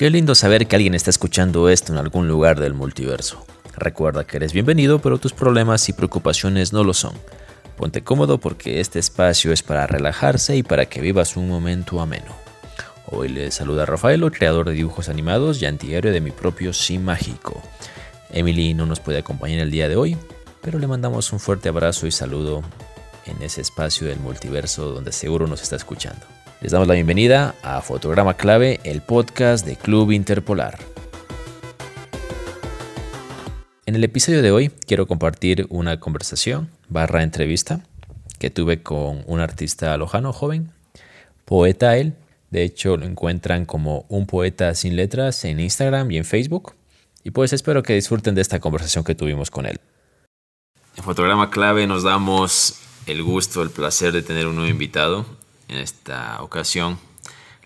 Qué lindo saber que alguien está escuchando esto en algún lugar del multiverso. Recuerda que eres bienvenido, pero tus problemas y preocupaciones no lo son. Ponte cómodo porque este espacio es para relajarse y para que vivas un momento ameno. Hoy les saluda Rafaelo, creador de dibujos animados y antihéroe de mi propio Sim Mágico. Emily no nos puede acompañar el día de hoy, pero le mandamos un fuerte abrazo y saludo en ese espacio del multiverso donde seguro nos está escuchando. Les damos la bienvenida a Fotograma Clave, el podcast de Club Interpolar. En el episodio de hoy quiero compartir una conversación barra entrevista que tuve con un artista lojano joven, poeta él. De hecho, lo encuentran como un poeta sin letras en Instagram y en Facebook. Y pues espero que disfruten de esta conversación que tuvimos con él. En Fotograma Clave nos damos el gusto, el placer de tener un nuevo invitado en esta ocasión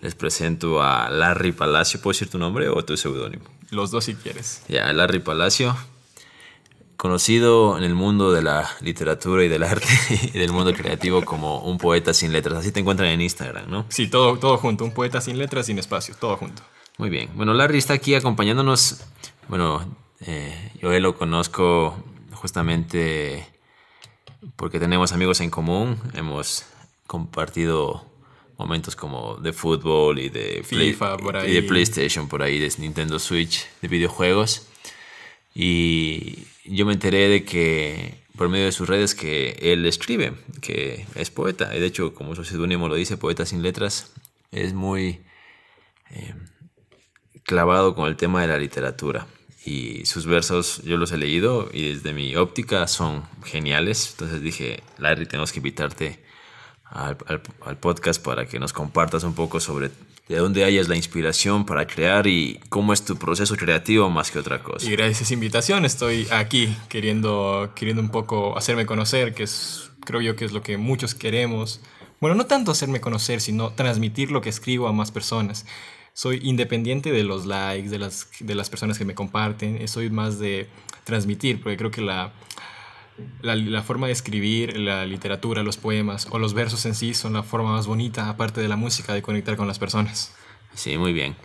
les presento a Larry Palacio. ¿Puedo decir tu nombre o tu seudónimo? Los dos si quieres. Ya, Larry Palacio, conocido en el mundo de la literatura y del arte y del mundo creativo como un poeta sin letras. Así te encuentran en Instagram, ¿no? Sí, todo, todo junto. Un poeta sin letras, sin espacio, todo junto. Muy bien. Bueno, Larry está aquí acompañándonos. Bueno, eh, yo lo conozco justamente porque tenemos amigos en común. Hemos compartido momentos como de fútbol y de, FIFA, y de PlayStation por ahí, de Nintendo Switch, de videojuegos. Y yo me enteré de que por medio de sus redes que él escribe, que es poeta. Y de hecho, como su seudónimo lo dice, poeta sin letras, es muy eh, clavado con el tema de la literatura. Y sus versos yo los he leído y desde mi óptica son geniales. Entonces dije, Larry, tenemos que invitarte al, podcast para que nos compartas un poco sobre de dónde hayas la inspiración para crear y cómo es tu proceso creativo más que otra cosa. Y gracias a esa invitación estoy aquí queriendo, queriendo un poco hacerme conocer, que es, creo yo que es lo que muchos queremos. Bueno, no tanto hacerme conocer, sino transmitir lo que escribo a más personas. Soy independiente de los likes, de las, de las personas que me comparten, soy más de transmitir, porque creo que la, la, forma de escribir, la literatura, los poemas o los versos en sí son la forma más bonita, aparte de la música, de conectar con las personas. Sí, muy bien.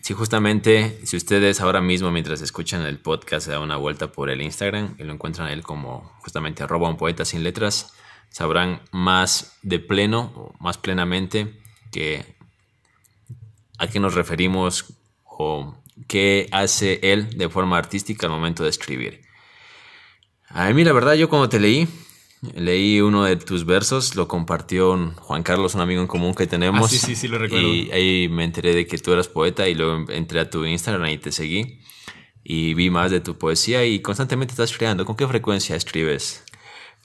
Sí, justamente, si ustedes ahora mismo, mientras escuchan el podcast, se dan una vuelta por el Instagram y lo encuentran él como justamente arroba un poeta sin letras, sabrán más de pleno, más plenamente, que a qué nos referimos o qué hace él de forma artística al momento de escribir. A mí la verdad yo cuando te leí, leí uno de tus versos, lo compartió Juan Carlos, un amigo en común que tenemos. Ah, sí, sí, sí, lo recuerdo. Y ahí me enteré de que tú eras poeta y luego entré a tu Instagram y te seguí. Y vi más de tu poesía y constantemente estás creando. ¿Con qué frecuencia escribes?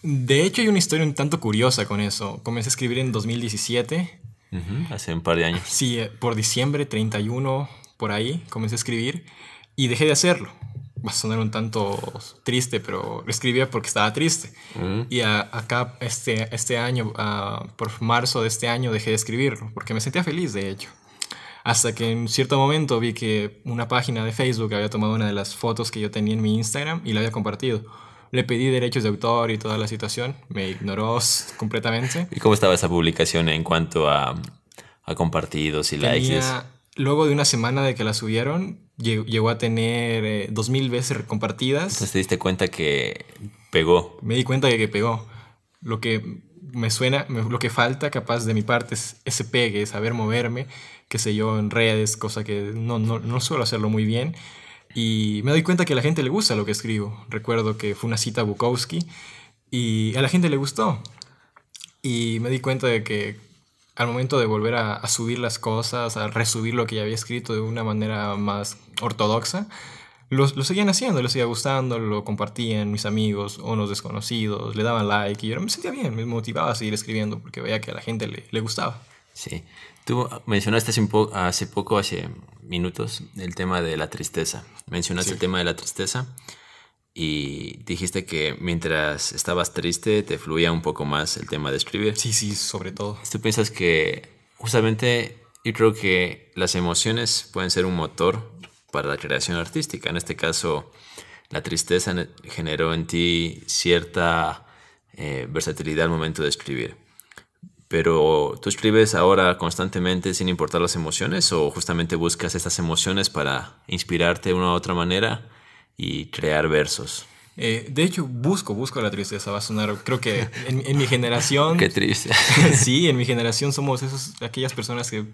De hecho, hay una historia un tanto curiosa con eso. Comencé a escribir en 2017. hace un par de años. Sí, eh, por diciembre 31, por ahí, comencé a escribir y dejé de hacerlo va a sonar un tanto triste, pero lo escribía porque estaba triste. Y acá este, este año, por marzo de este año, dejé de escribirlo, porque me sentía feliz, de hecho. Hasta que en cierto momento vi que una página de Facebook había tomado una de las fotos que yo tenía en mi Instagram y la había compartido. Le pedí derechos de autor y toda la situación, me ignoró completamente. ¿Y cómo estaba esa publicación en cuanto a, a compartidos y likes? Luego de una semana de que la subieron, llegó a tener eh, dos mil veces compartidas. Entonces te diste cuenta que pegó. Me di cuenta de que pegó. Lo que me suena, lo que falta capaz de mi parte es ese pegue, saber moverme, qué sé yo, en redes, cosa que no, no, no suelo hacerlo muy bien. Y me doy cuenta que a la gente le gusta lo que escribo. Recuerdo que fue una cita a Bukowski y a la gente le gustó. Y me di cuenta de que al momento de volver a, subir las cosas, a resubir lo que ya había escrito de una manera más ortodoxa, lo, lo, seguían haciendo, les seguía gustando, lo compartían mis amigos o los desconocidos, le daban like y yo me sentía bien, me motivaba a seguir escribiendo porque veía que a la gente le, le gustaba. Sí, tú mencionaste hace, poco, hace minutos, el tema de la tristeza. Mencionaste el tema de la tristeza y dijiste que mientras estabas triste te fluía un poco más el tema de escribir. Sí, sí, sobre todo. ¿Tú piensas que justamente yo creo que las emociones pueden ser un motor para la creación artística? En este caso, la tristeza generó en ti cierta eh, versatilidad al momento de escribir. Pero tú escribes ahora constantemente sin importar las emociones o justamente buscas estas emociones para inspirarte de una u otra manera y crear versos. Eh, de hecho, busco, busco la tristeza. Va a sonar, creo que en, en mi generación... Qué triste. sí, en mi generación somos esos, aquellas personas que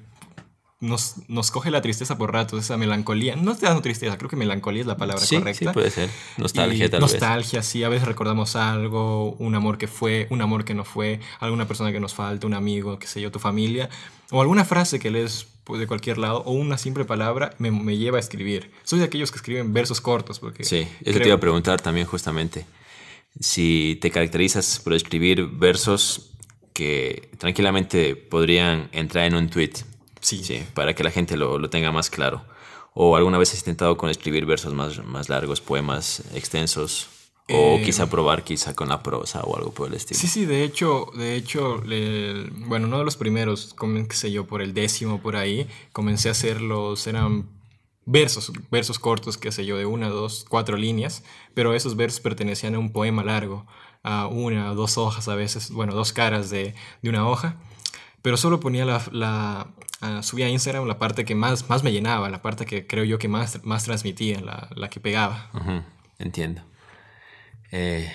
nos, nos coge la tristeza por ratos, esa melancolía. No te dando tristeza, creo que melancolía es la palabra sí, correcta. Sí, puede ser. Nostalgia, tal vez. Nostalgia, sí. A veces recordamos algo, un amor que fue, un amor que no fue, alguna persona que nos falta, un amigo, qué sé yo, tu familia. O alguna frase que lees de cualquier lado, o una simple palabra, me, me, lleva a escribir. Soy de aquellos que escriben versos cortos. Porque sí, eso te iba a preguntar también justamente. Si te caracterizas por escribir versos que tranquilamente podrían entrar en un tweet Sí. sí. Para que la gente lo, lo, tenga más claro. ¿O alguna vez has intentado con escribir versos más, más largos, poemas extensos? O eh, quizá probar quizá con la prosa o algo por el estilo. Sí, sí, de hecho, de hecho, le, bueno, uno de los primeros, sé yo, por el décimo por ahí, comencé a hacerlos, eran versos, versos cortos, qué sé yo, de una, dos, cuatro líneas, pero esos versos pertenecían a un poema largo, a una, dos hojas a veces, bueno, dos caras de, de una hoja pero solo ponía la, la uh, subía a Instagram la parte que más, más me llenaba, la parte que creo yo que más, más transmitía, la, la que pegaba. Entiendo. Eh,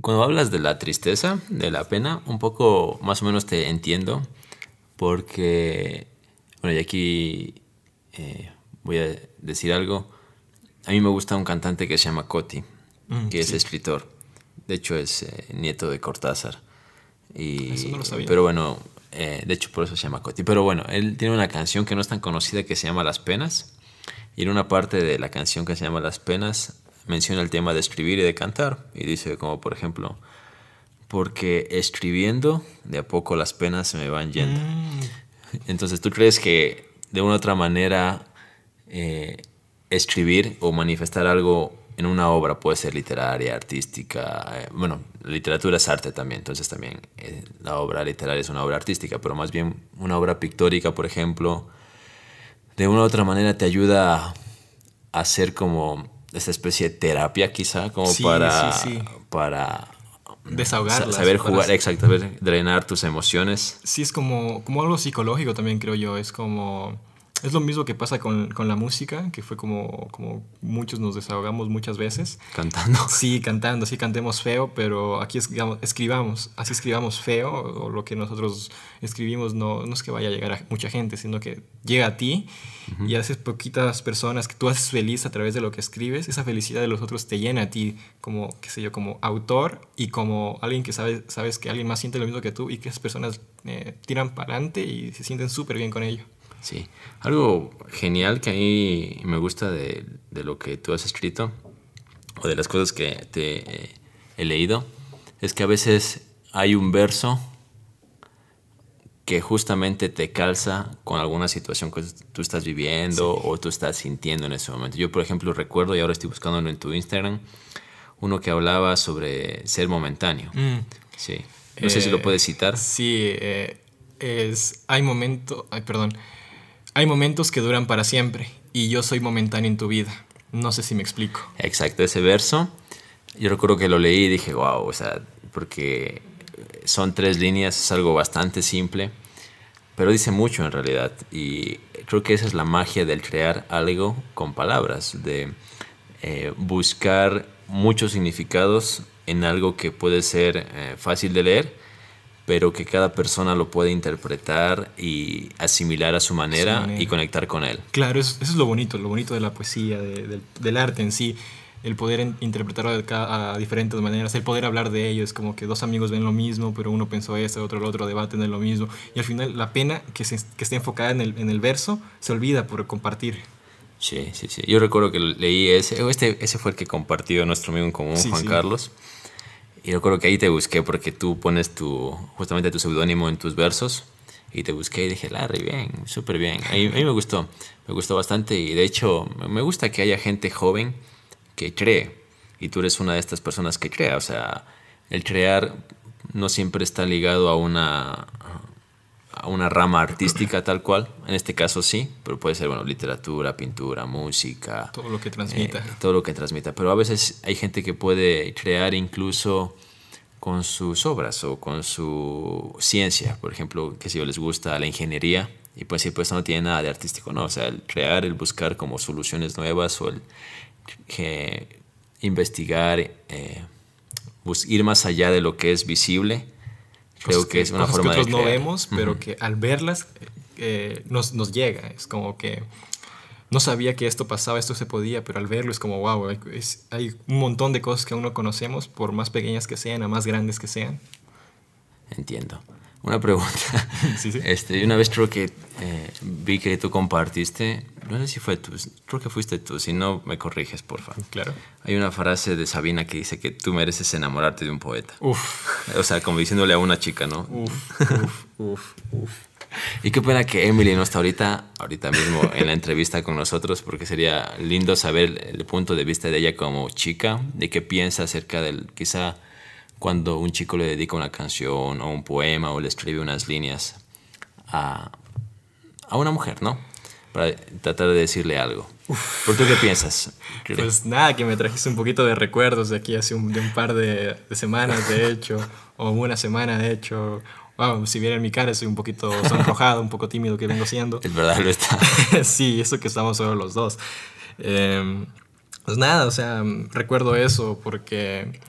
cuando hablas de la tristeza, de la pena, un poco más o menos te entiendo, porque, bueno, y aquí eh, voy a decir algo. A mí me gusta un cantante que se llama Coti, mm, que es escritor. De hecho, es eh, nieto de Cortázar. Y, Eso no lo sabía. Pero bueno, eh, de hecho, por eso se llama Coti. Pero bueno, él tiene una canción que no es tan conocida que se llama Las Penas. Y en una parte de la canción que se llama Las Penas menciona el tema de escribir y de cantar. Y dice como, por ejemplo, porque escribiendo de a poco las penas se me van yendo. Mm. Entonces, ¿tú crees que de una u otra manera eh, escribir o manifestar algo en una obra puede ser literaria, artística, eh, bueno, literatura es arte también, entonces también eh, la obra literaria es una obra artística, pero más bien una obra pictórica, por ejemplo, de una u otra manera te ayuda a hacer como esta especie de terapia quizá, como para, para desahogar saber jugar, exacto, saber drenar tus emociones. Sí, es como, como algo psicológico también creo yo, es como es lo mismo que pasa con, con, la música, que fue como, como muchos nos desahogamos muchas veces. Cantando. Sí, cantando, sí cantemos feo, pero aquí escribamos, así escribamos feo, o lo que nosotros escribimos no, no es que vaya a llegar a mucha gente, sino que llega a ti y a veces poquitas personas que tú haces feliz a través de lo que escribes, esa felicidad de los otros te llena a ti como, qué sé yo, como autor y como alguien que sabe, sabes que alguien más siente lo mismo que tú y que esas personas eh, tiran para adelante y se sienten súper bien con ello. Sí, algo genial que a mí me gusta de, lo que tú has escrito o de las cosas que te he leído es que a veces hay un verso que justamente te calza con alguna situación que tú estás viviendo o tú estás sintiendo en ese momento. Yo, por ejemplo, recuerdo, y ahora estoy buscándolo en tu Instagram, uno que hablaba sobre ser momentáneo. Mm. Sí. No sé si lo eh, puedes citar. Sí, eh, es, hay momentos, ay, perdón, hay momentos que duran para siempre y yo soy momentáneo en tu vida. No sé si me explico. Exacto, ese verso. Yo recuerdo que lo leí y dije, wow, o sea, porque son tres líneas, es algo bastante simple, pero dice mucho en realidad. Y creo que esa es la magia del crear algo con palabras, de eh, buscar muchos significados en algo que puede ser eh, fácil de leer pero que cada persona lo puede interpretar y asimilar a su manera, y conectar con él. Claro, eso, es lo bonito, lo bonito de la poesía, del, arte en sí, el poder interpretarlo a, diferentes maneras, el poder hablar de ello, es como que dos amigos ven lo mismo, pero uno pensó esto, otro lo otro, debaten de lo mismo, y al final la pena que, se, que esté enfocada en el, en el verso se olvida por compartir. Sí, sí, sí. Yo recuerdo que leí ese, este, ese fue el que compartió nuestro amigo en común, Juan Carlos. Y recuerdo que ahí te busqué porque tú pones tu, justamente tu seudónimo en tus versos. Y te busqué y dije, Larry, bien, súper bien. A mí, me gustó, me gustó bastante. Y de hecho, me gusta que haya gente joven que cree. Y tú eres una de estas personas que crea. O sea, el crear no siempre está ligado a una, a una rama artística tal cual, en este caso sí, pero puede ser, bueno, literatura, pintura, música. Todo lo que transmita. Eh, todo lo que transmita, pero a veces hay gente que puede crear incluso con sus obras o con su ciencia. Por ejemplo, que si yo les gusta la ingeniería y pues si pues no tiene nada de artístico, ¿no? O sea, el crear, el buscar como soluciones nuevas o el que investigar, eh, ir más allá de lo que es visible, creo que, es una forma que nosotros no vemos, pero que al verlas eh, nos, nos llega. Es como que no sabía que esto pasaba, esto se podía, pero al verlo es como, wow, hay, un montón de cosas que aún no conocemos, por más pequeñas que sean, a más grandes que sean. Entiendo. Una pregunta. Sí, sí. Este, una vez creo que eh, vi que tú compartiste, no sé si fue tú, creo que fuiste tú, si no me corriges, por favor. Claro. Hay una frase de Sabina que dice que tú mereces enamorarte de un poeta. Uf. O sea, como diciéndole a una chica, ¿no? Uf, uf, uf, uf. Y qué pena que Emily no está ahorita, ahorita mismo en la entrevista con nosotros, porque sería lindo saber el punto de vista de ella como chica, de qué piensa acerca del, quizá cuando un chico le dedica una canción o un poema o le escribe unas líneas a, a una mujer, ¿no? Para tratar de decirle algo. ¿Por tú qué piensas? Pues nada, que me trajiste un poquito de recuerdos de aquí hace un, de un par de, de semanas, de hecho, o una semana, de hecho, Wow, si vieran mi cara, soy un poquito sonrojado, un poco tímido que vengo siendo. Es verdad, lo está. sí, eso que estamos solo los dos. Em, pues nada, o sea, recuerdo eso porque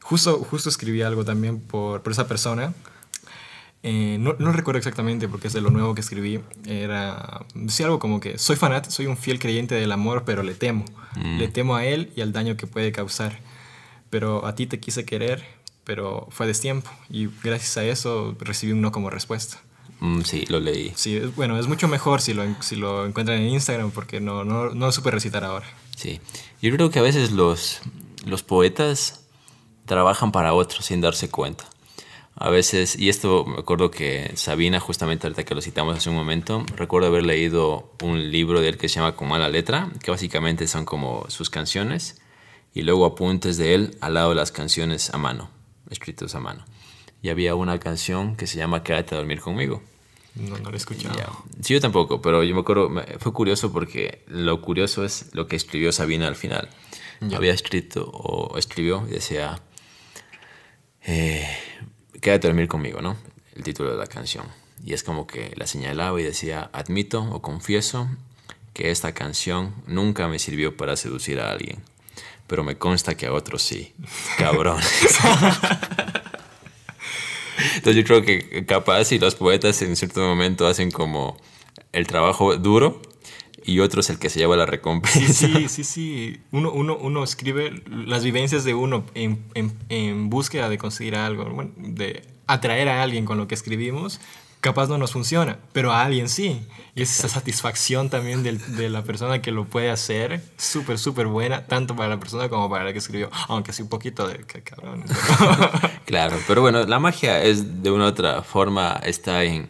justo, justo escribí algo también por, por esa persona. Eh, no, no, recuerdo exactamente porque es de lo nuevo que escribí. Era, decía algo como que soy fanático, soy un fiel creyente del amor, pero le temo. Mm. Le temo a él y al daño que puede causar. Pero a ti te quise querer, pero fue destiempo y gracias a eso recibí un no como respuesta. Mm, sí, lo leí. Sí, bueno, es mucho mejor si lo, si lo encuentran en Instagram porque no, no, no lo supe recitar ahora. Sí, yo creo que a veces los, los poetas trabajan para otros sin darse cuenta. A veces, y esto me acuerdo que Sabina, justamente ahorita que lo citamos hace un momento, recuerdo haber leído un libro de él que se llama Con mala letra, que básicamente son como sus canciones, y luego apuntes de él al lado de las canciones a mano escritos a mano. Y había una canción que se llama Quédate a dormir conmigo. No, no la he escuchado. Sí, yo tampoco, pero yo me acuerdo, fue curioso porque lo curioso es lo que escribió Sabina al final. Había escrito o escribió y decía, eh, Quédate a dormir conmigo, ¿no? El título de la canción. Y es como que la señalaba y decía, admito o confieso que esta canción nunca me sirvió para seducir a alguien pero me consta que a otros sí. Cabrón. Entonces yo creo que capaz si los poetas en cierto momento hacen como el trabajo duro y otro es el que se lleva la recompensa. Sí, sí, sí. Uno, uno, uno escribe las vivencias de uno en, en, en búsqueda de conseguir algo, de atraer a alguien con lo que escribimos, capaz no nos funciona, pero a alguien sí. Y esa satisfacción también de, la persona que lo puede hacer, súper, súper buena, tanto para la persona como para la que escribió, aunque sí un poquito de cabrón. claro, pero bueno, la magia es de una u otra forma, está en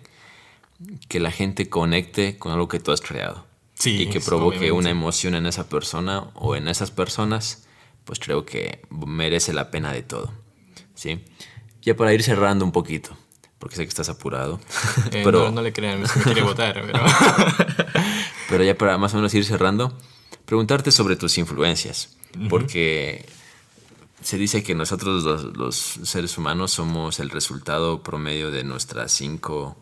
que la gente conecte con algo que tú has creado. Sí, y que provoque una emoción en esa persona o en esas personas, pues creo que merece la pena de todo. ¿sí? Ya para ir cerrando un poquito porque sé que estás apurado. Eh, pero, no, le crean, me quiere votar. Pero... pero ya para más o menos ir cerrando, preguntarte sobre tus influencias, porque se dice que nosotros los, seres humanos somos el resultado promedio de nuestras cinco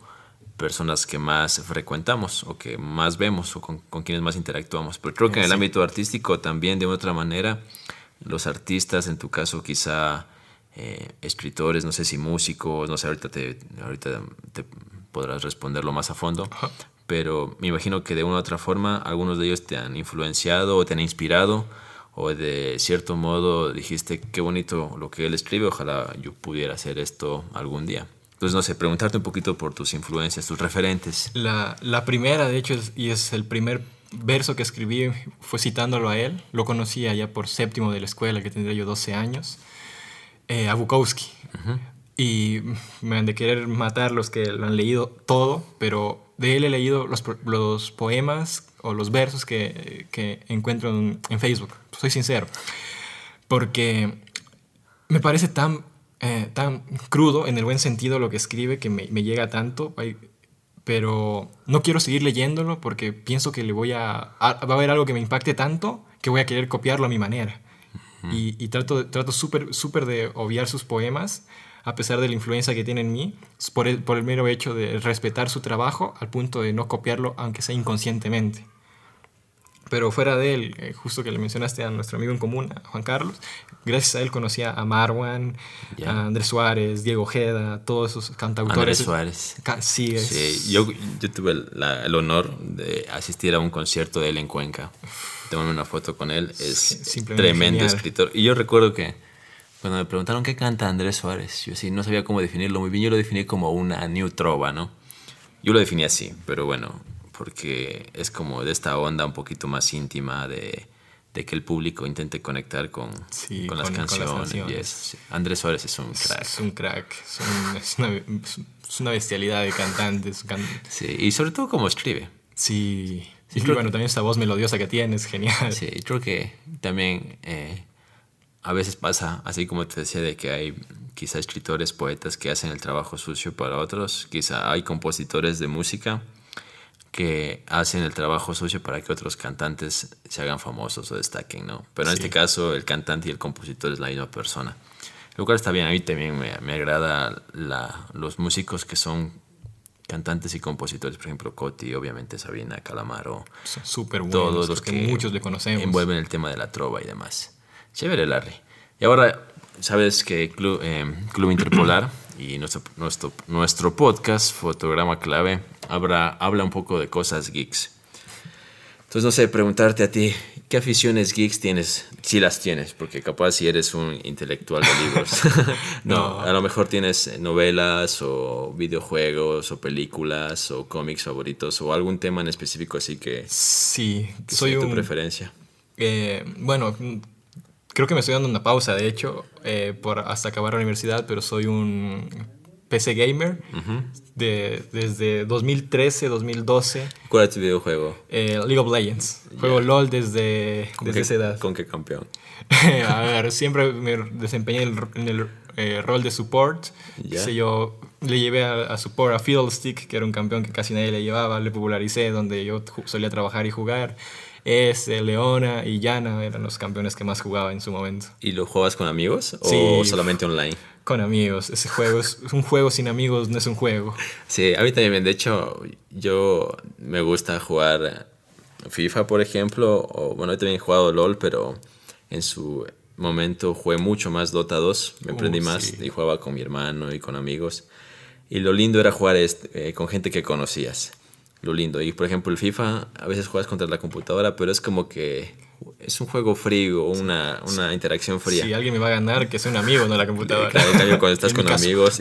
personas que más frecuentamos o que más vemos o con, quienes más interactuamos. Pero creo que en el ámbito artístico también de otra manera, los artistas, en tu caso quizá eh, escritores, no sé si músicos, no sé, ahorita te, ahorita te podrás responderlo más a fondo, pero me imagino que de una u otra forma algunos de ellos te han influenciado o te han inspirado o de cierto modo dijiste qué bonito lo que él escribe, ojalá yo pudiera hacer esto algún día. Entonces, no sé, preguntarte un poquito por tus influencias, tus referentes. La, la primera, de hecho, y es el primer verso que escribí, fue citándolo a él. Lo conocía ya por séptimo de la escuela, que tendría yo 12 años eh, a Bukowski. Y me han de querer matar los que lo han leído todo, pero de él he leído los, los poemas o los versos que, que encuentro en, Facebook. Soy sincero. Porque me parece tan, eh, tan crudo, en el buen sentido, lo que escribe, que me, me llega tanto. Pero no quiero seguir leyéndolo porque pienso que le voy a, va a haber algo que me impacte tanto que voy a querer copiarlo a mi manera. y, y, trato, trato súper súper de obviar sus poemas a pesar de la influencia que tiene en mí, por el, por el mero hecho de respetar su trabajo al punto de no copiarlo, aunque sea inconscientemente. Pero fuera de él, eh, justo que le mencionaste a nuestro amigo en común, a Juan Carlos, gracias a él conocía a Marwan, a Andrés Suárez, Diego Ojeda, todos esos cantautores. Andrés Suárez. sí, sí, yo, yo tuve el, el, honor de asistir a un concierto de él en Cuenca. Tengo una foto con él, es tremendo escritor. Y yo recuerdo que cuando me preguntaron qué canta Andrés Suárez, yo sí no sabía cómo definirlo muy bien, yo lo definí como una new trova, ¿no? Yo lo definí así, pero bueno, porque es como de esta onda un poquito más íntima de, de que el público intente conectar con, con, las, canciones. Andrés Suárez es un crack. Es un crack, es, una, es una, bestialidad de cantantes. Sí, y sobre todo como escribe. Sí, sí y bueno, también esa voz melodiosa que tiene es genial. Sí, creo que también eh, a veces pasa, así como te decía, de que hay quizá escritores, poetas que hacen el trabajo sucio para otros, quizá hay compositores de música que hacen el trabajo sucio para que otros cantantes se hagan famosos o destaquen, ¿no? Pero en este caso el cantante y el compositor es la misma persona. Lo cual está bien, a mí también me, me agrada la, los músicos que son cantantes y compositores, por ejemplo, Coti, obviamente Sabina, Calamaro. Son súper buenos, todos los que muchos le conocemos. Envuelven el tema de la trova y demás. Chévere, Larry. Y ahora, sabes que Club, eh, Club Interpolar y nuestro, nuestro, nuestro podcast, Fotograma Clave, habla, habla un poco de cosas geeks. Entonces, no sé, preguntarte a ti, ¿qué aficiones geeks tienes? Si las tienes, porque capaz si eres un intelectual de libros. no, a lo mejor tienes novelas o videojuegos o películas o cómics favoritos o algún tema en específico así que... Sí, soy tu preferencia. Eh, bueno, creo que me estoy dando una pausa, de hecho, eh, por hasta acabar la universidad, pero soy un PC gamer de, desde 2013, 2012. ¿Cuál es tu videojuego? Eh, League of Legends. Juego LOL desde, desde esa edad. ¿Con qué campeón? a ver, siempre me desempeñé en el, eh, rol de support. yo le llevé a, a, support a Fiddlestick, que era un campeón que casi nadie le llevaba, le popularicé donde yo solía trabajar y jugar es Leona y Yana eran los campeones que más jugaba en su momento. ¿Y lo jugabas con amigos o solamente online? Con amigos. Ese juego es un juego sin amigos, no es un juego. Sí, a mí también. De hecho, yo me gusta jugar FIFA, por ejemplo, o bueno, también he jugado LOL, pero en su momento jugué mucho más Dota 2, me emprendí uh, más y jugaba con mi hermano y con amigos. Y lo lindo era jugar este, con gente que conocías lo lindo. Y por ejemplo, el FIFA, a veces juegas contra la computadora, pero es como que es un juego frío, una, una interacción fría. Si alguien me va a ganar, que sea un amigo, no la computadora. Claro, cuando estás con amigos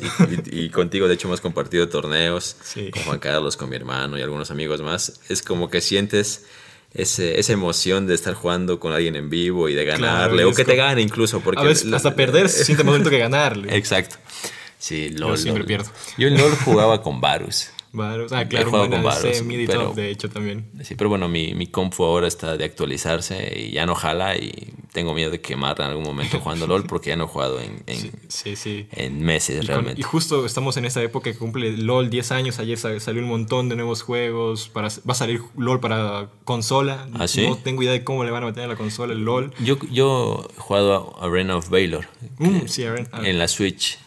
y, contigo, de hecho, hemos compartido torneos con Juan Carlos, con mi hermano y algunos amigos más, es como que sientes ese, esa emoción de estar jugando con alguien en vivo y de ganarle, o que te gane incluso. Porque a veces hasta perder se siente momento que ganarle. Exacto. Sí, LOL. Yo siempre pierdo. Yo en LOL jugaba con Varus. Varus. Ah, claro, con Varus, de hecho, también. Sí, pero bueno, mi, mi compu ahora está de actualizarse y ya no jala y tengo miedo de quemarla en algún momento jugando LOL porque ya no he jugado en, en, sí, sí, en meses realmente. y justo estamos en esa época que cumple LOL 10 años. Ayer salió un montón de nuevos juegos. Para, va a salir LOL para consola. ¿Ah, no tengo idea de cómo le van a meter a la consola el LOL. Yo, yo he jugado a Arena of Valor. Mm, sí, Arena, en la Switch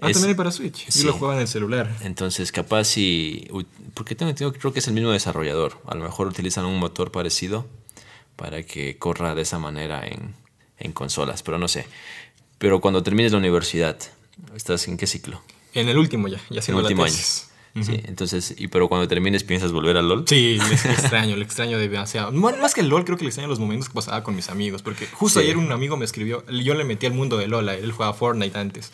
Ah, también hay para Switch. Sí. lo jugaba en el celular. Entonces, capaz si. Porque tengo que creo que es el mismo desarrollador. A lo mejor utilizan un motor parecido para que corra de esa manera en, en consolas, pero no sé. Pero cuando termines la universidad, ¿estás en qué ciclo? En el último ya, ya En el último año. Sí, entonces, y pero cuando termines, ¿piensas volver al LOL? Sí, le extraño, le extraño demasiado. Más que el LOL, creo que le extraño los momentos que pasaba con mis amigos, porque justo ayer un amigo me escribió, yo le metí al mundo de LOL, él jugaba Fortnite antes,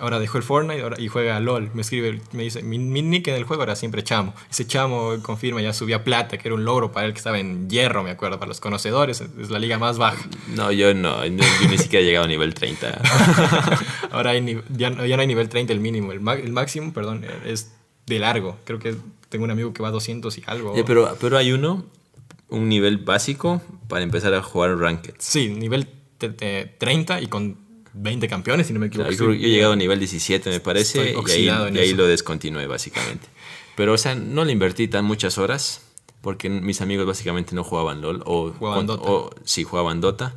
ahora dejó el Fortnite y juega LOL. Me escribe, me dice, mi, nick en el juego era siempre Chamo. Ese Chamo confirma, ya subía plata, que era un logro para él que estaba en hierro, me acuerdo. Para los conocedores, es la liga más baja. No, yo no, yo, ni siquiera he llegado a nivel 30. ahora ya, no hay nivel 30 el mínimo, el, máximo, perdón, es de largo. Creo que tengo un amigo que va a 200 y algo. pero, pero hay uno, un nivel básico para empezar a jugar Ranked. Sí, nivel 30 y con 20 campeones, si no me equivoco. yo, he llegado a nivel 17, me parece, y ahí, ahí lo descontinué, básicamente. Pero, o sea, no le invertí tan muchas horas, porque mis amigos básicamente no jugaban LOL, o, jugaban Dota. o sí, jugaban Dota.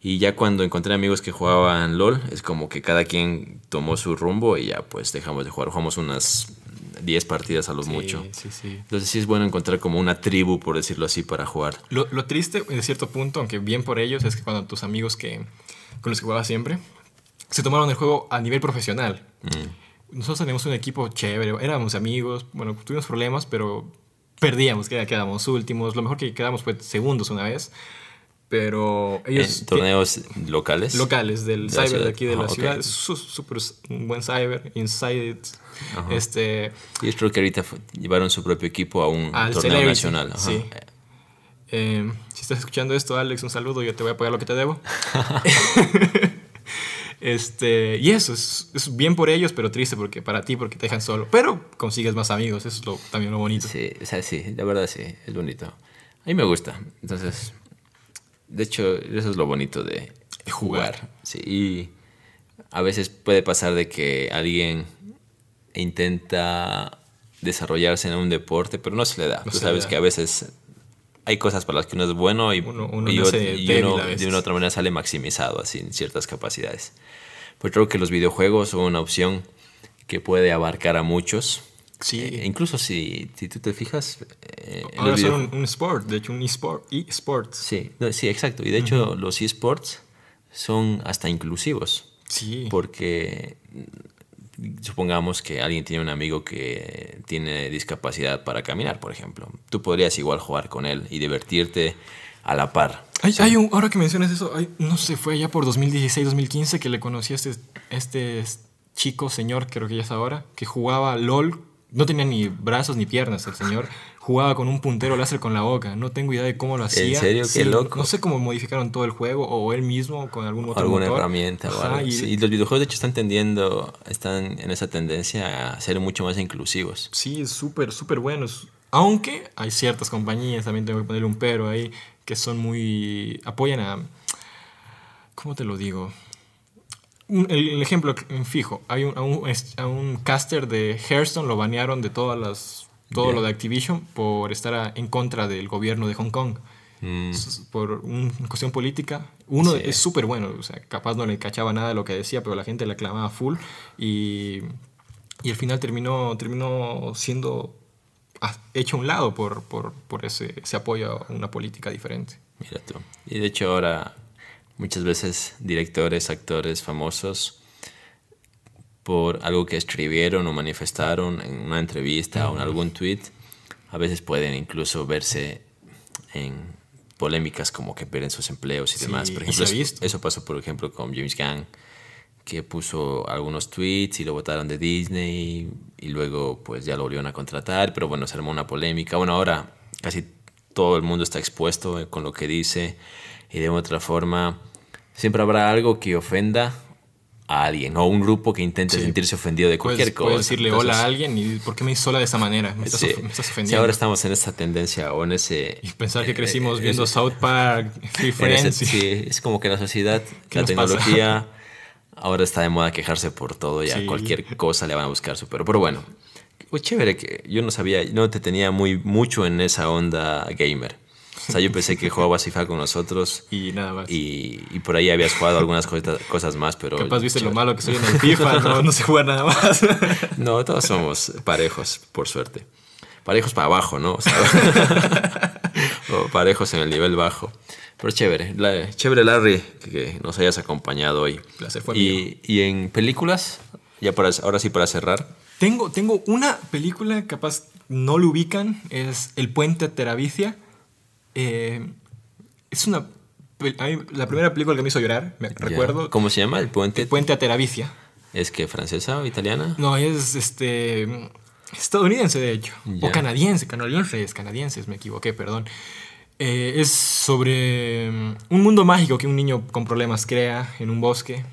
Y ya cuando encontré amigos que jugaban LOL, es como que cada quien tomó su rumbo y ya pues dejamos de jugar. Jugamos unas 10 partidas a lo mucho. Sí, sí. Entonces sí es bueno encontrar como una tribu, por decirlo así, para jugar. Lo, lo triste, de cierto punto, aunque bien por ellos, es que cuando tus amigos que, con los que jugabas siempre, se tomaron el juego a nivel profesional. Nosotros teníamos un equipo chévere, éramos amigos, bueno, tuvimos problemas, pero perdíamos, qued- quedamos últimos. Lo mejor que quedamos fue segundos una vez. Pero ellos... En torneos locales. locales del De cyber ciudad. de aquí de la Ajá, ok. ciudad. Súper buen cyber, Inside It. Este, Y creo que ahorita fu- llevaron su propio equipo a un torneo Celebrity, nacional. Ajá. sí. eh, si estás escuchando esto, Alex, un saludo. Yo te voy a pagar lo que te debo. este, y eso es, es bien por ellos, pero triste porque para ti, porque te dejan solo. Pero consigues más amigos, eso es lo, también lo bonito. Sí, o sea, sí, la verdad sí, es bonito. A mí me gusta. Entonces, de hecho, eso es lo bonito de Jugar. jugar. Sí, y a veces puede pasar de que alguien intenta desarrollarse en un deporte, pero no se le da. No Tú sabes da. que a veces hay cosas para las que uno es bueno y, Uno- uno y, uno de una otra manera sale maximizado así en ciertas capacidades. Pues creo que los videojuegos son una opción que puede abarcar a muchos. Sí. Eh, incluso si, si tú te fijas... eh, Ahora son un, un sport, de hecho, un esport. Sí, no, sí, exacto. Y de hecho los esports son hasta inclusivos. Sí. Porque mm, supongamos que alguien tiene un amigo que tiene discapacidad para caminar, por ejemplo. Tú podrías igual jugar con él y divertirte a la par. Hay, hay un, ahora que mencionas eso, hay- no sé, fue ya por 2016, 2015 que le conocí a este, este chico, señor, creo que ya es ahora, que jugaba LOL. No tenía ni brazos ni piernas el señor. Jugaba con un puntero láser con la boca. No tengo idea de cómo lo hacía. serio? Qué loco. No sé cómo modificaron todo el juego o él mismo con algún otro alguna motor. herramienta o algo. y- Sí, y los videojuegos de hecho están tendiendo, están en esa tendencia a ser mucho más inclusivos. Sí, súper, súper buenos. Aunque hay ciertas compañías, también tengo que ponerle un pero ahí, que son muy... apoyan a... ¿Cómo te lo digo? El, ejemplo en fijo, hay un, a, un, a un caster de Hearthstone lo banearon de todas las... Todo lo de Activision por estar a- en contra del gobierno de Hong Kong. Mm, Por un- una cuestión política. Uno Sí. es súper bueno, o sea, capaz no le cachaba nada de lo que decía, pero la gente le aclamaba full. Y, y al final terminó, terminó siendo hecho a un lado por, por, por ese, ese apoyo a una política diferente. Mira tú. Y de hecho ahora muchas veces directores, actores famosos, por algo que escribieron o manifestaron en una entrevista o en algún tweet, a veces pueden incluso verse en polémicas como que pierden sus empleos y Sí, demás. Por ejemplo, eso, eso pasó, por ejemplo, con James Gunn, que puso algunos tweets y lo votaron de Disney y luego pues ya lo volvieron a contratar, pero bueno, se armó una polémica. Bueno, ahora casi todo el mundo está expuesto con lo que dice y de otra forma siempre habrá algo que ofenda a alguien o un grupo que intente Sí. sentirse ofendido de cualquier Puedes, cosa. puedes decirle Entonces, hola a alguien y ¿por qué me dices hola de esa manera? Me estás, sí, me estás sí, ofendiendo. ahora estamos en esa tendencia o en ese... y pensar que eh, crecimos eh, viendo ese- South Park, ese- Friends. y- sí, es como que la sociedad, ¿Qué la pasa? tecnología, ahora está de moda quejarse por todo, ya Sí. cualquier cosa le van a buscar su pero. Pero bueno, pues chévere que yo no sabía, no te tenía muy mucho en esa onda gamer. O sea, yo pensé que jugabas FIFA con nosotros Y nada más. y, y por ahí habías jugado algunas cosas, cosas más, pero... Capaz viste lo malo que soy en el FIFA, no, no sé jugar nada más. No, todos somos parejos, por suerte. Parejos para abajo, ¿no? O sea, o parejos en el nivel bajo. Pero chévere, la- chévere Larry que, que nos hayas acompañado hoy. Placer fue mío. y, y en películas, ya para, ahora sí para cerrar. Tengo, tengo una película, capaz no lo ubican, es El Puente Teravicia. Eh, es una... a mí, la primera película que me hizo llorar, me recuerdo. ¿Cómo se llama? ¿El puente? El Puente a Teravicia. ¿Es que francesa o italiana? No, es este... Estadounidense, de hecho. Ya. O canadiense, canadiense, es canadiense, me equivoqué, perdón. Eh, es sobre mm, un mundo mágico que un niño con problemas crea en un bosque.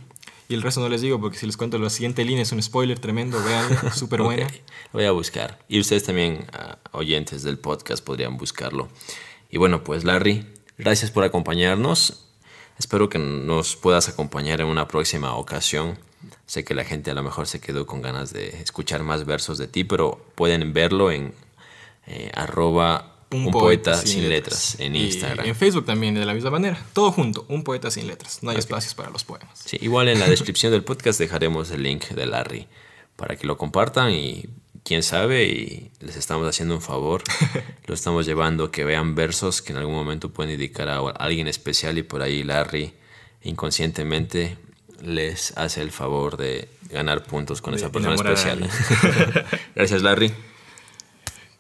Y el resto no les digo porque si les cuento la siguiente línea es un spoiler tremendo, vean, súper buena. Ok, Voy a buscar. Y ustedes también, ah, oyentes del podcast, podrían buscarlo. Y bueno, pues Larry, gracias por acompañarnos. Espero que nos puedas acompañar en una próxima ocasión. Sé que la gente a lo mejor se quedó con ganas de escuchar más versos de ti, pero pueden verlo en eh, arroba un, poeta, sin letras, en Instagram. en Facebook también de la misma manera. Todo junto, un poeta sin letras. No hay espacios para los poemas. Sí, igual en la descripción del podcast dejaremos el link de Larry para que lo compartan y quién sabe y les estamos haciendo un favor. lo estamos llevando que vean versos que en algún momento pueden dedicar a alguien especial y por ahí Larry inconscientemente les hace el favor de ganar puntos con esa persona especial. Gracias Larry.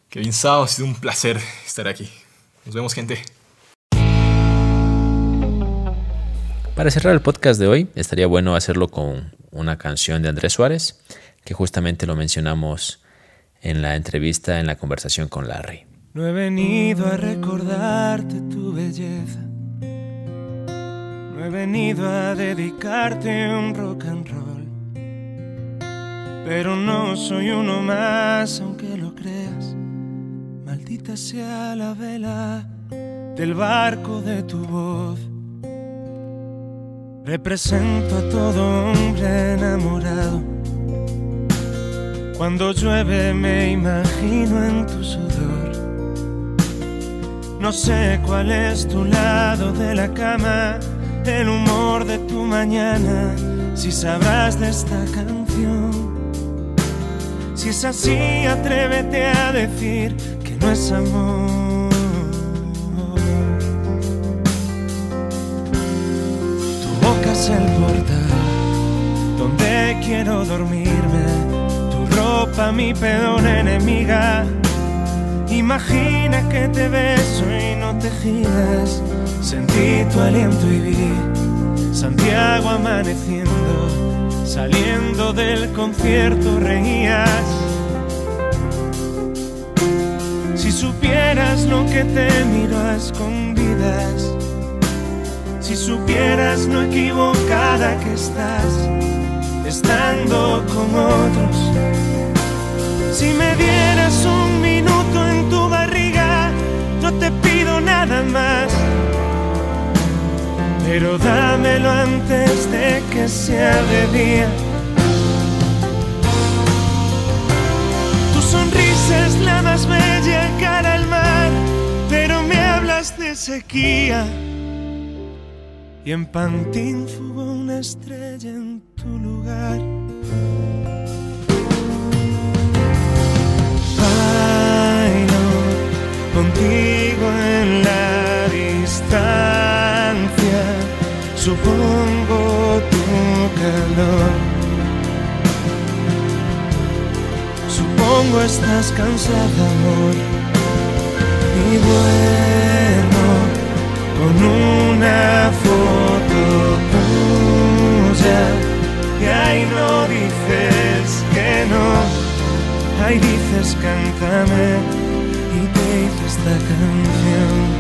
Kevin Sao, ha sido un placer estar aquí. Nos vemos, gente. Para cerrar el podcast de hoy, estaría bueno hacerlo con una canción de Andrés Suárez, que justamente lo mencionamos en la entrevista, en la conversación con Larry. No he venido a recordarte tu belleza. No he venido a dedicarte un rock and roll. Pero no soy uno más, aunque lo creas maldita sea la vela del barco de tu voz. Represento a todo hombre enamorado. Cuando llueve me imagino en tu sudor. No sé cuál es tu lado de la cama, el humor de tu mañana, si sabrás de esta canción. Si es así, atrévete a decir no es amor. Tu boca es el portal donde quiero dormirme. Ropa, mi pedón enemiga. Imagina que te beso y no te giras. Sentí tu aliento y vi Santiago amaneciendo. Saliendo del concierto reías supieras lo que te miro a escondidas, si supieras lo equivocada que estás, estando con otros, si me dieras un minuto en tu barriga, no te pido nada más. Pero dámelo antes de que sea de día es la más bella cara al mar, pero me hablas de sequía. Y en Pantín fugó una estrella en tu lugar. Supongo tu calor Supongo estás cansada, amor. Y bueno, con una foto tuya. Y ahí no dices que no. Ahí dices cántame y te hice esta canción.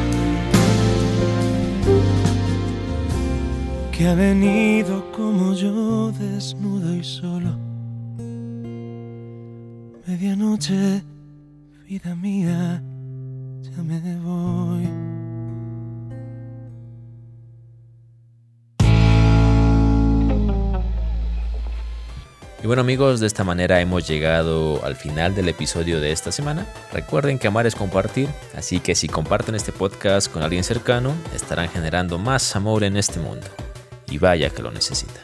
Que ha venido como yo desnudo y solo Medianoche, vida mía, ya me voy. Y bueno amigos, de esta manera hemos llegado al final del episodio de esta semana. Recuerden que amar es compartir, así que si comparten este podcast con alguien cercano, estarán generando más amor en este mundo. Y vaya que lo necesita.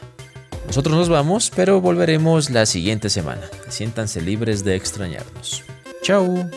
Nosotros nos vamos, pero volveremos la siguiente semana. Siéntanse libres de extrañarnos. Chao.